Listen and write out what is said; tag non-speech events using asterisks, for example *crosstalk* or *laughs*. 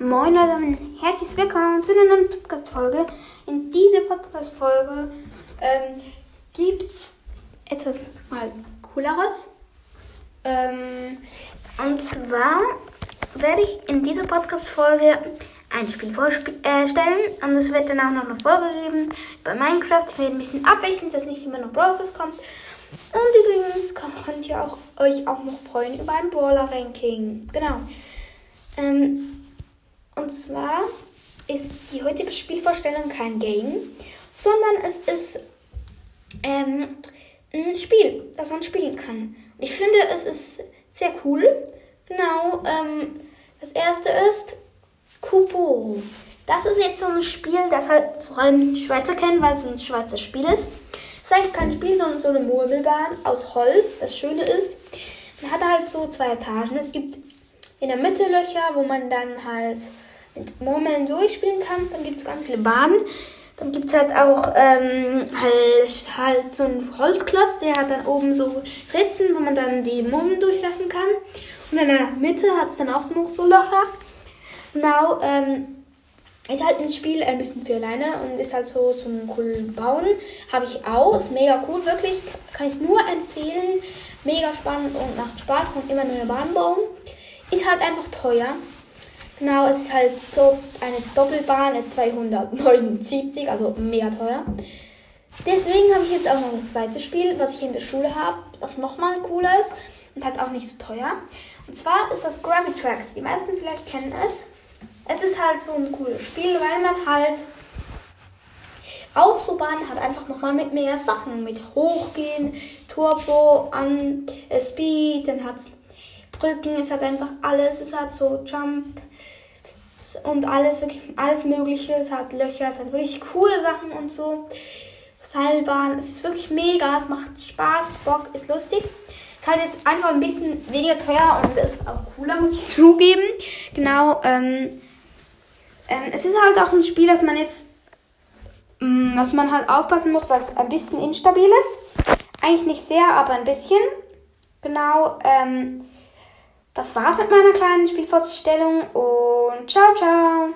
Moin Leute und herzlich willkommen zu einer neuen Podcast-Folge. In dieser Podcast-Folge ähm, gibt es etwas mal Cooleres. Ähm, und zwar werde ich in dieser Podcast-Folge ein Spiel vorstellen äh, und es wird dann auch noch eine Folge geben bei Minecraft. Ich werde ein bisschen abwechselnd, dass nicht immer nur Browsers kommt. Und übrigens könnt ihr auch, euch auch noch freuen über ein Brawler-Ranking. Genau. Ähm, und zwar ist die heutige Spielvorstellung kein Game, sondern es ist ähm, ein Spiel, das man spielen kann. Und ich finde, es ist sehr cool. Genau. Ähm, das erste ist Kuboro. Das ist jetzt so ein Spiel, das halt vor allem Schweizer kennen, weil es ein Schweizer Spiel ist. Es ist eigentlich kein Spiel, sondern so eine Murmelbahn aus Holz. Das Schöne ist, man hat halt so zwei Etagen. Es gibt in der Mitte Löcher, wo man dann halt mit Murmeln durchspielen kann. Dann gibt es ganz viele Bahnen. Dann gibt es halt auch ähm, halt, halt so einen Holzklotz, der hat dann oben so Ritzen, wo man dann die Murmeln durchlassen kann. Und in der Mitte hat es dann auch so noch so Löcher. Genau, ähm, ist halt ein Spiel ein bisschen für alleine und ist halt so zum coolen Bauen. Habe ich auch. Ist mega cool, wirklich. Kann ich nur empfehlen. Mega spannend und macht Spaß. Kann immer neue Bahnen bauen. Ist halt einfach teuer. Genau, es ist halt so eine Doppelbahn, ist 279, also mega teuer. Deswegen habe ich jetzt auch noch das zweite Spiel, was ich in der Schule habe, was nochmal cooler ist und halt auch nicht so teuer. Und zwar ist das Gravity Tracks. Die meisten vielleicht kennen es. Es ist halt so ein cooles Spiel, weil man halt auch so Bahnen hat, einfach nochmal mit mehr Sachen, mit Hochgehen, Turbo, an äh, Speed, dann hat es Brücken, es hat einfach alles, es hat so Jump und alles, wirklich alles Mögliche, es hat Löcher, es hat wirklich coole Sachen und so. Seilbahn, es ist wirklich mega, es macht Spaß, Bock, ist lustig. Es ist halt jetzt einfach ein bisschen weniger teuer und ist auch cooler, muss ich *laughs* zugeben. Genau, ähm, ähm, es ist halt auch ein Spiel, das man jetzt, was man halt aufpassen muss, weil es ein bisschen instabil ist. Eigentlich nicht sehr, aber ein bisschen. Genau, ähm, das war's mit meiner kleinen Spielvorstellung und ciao, ciao.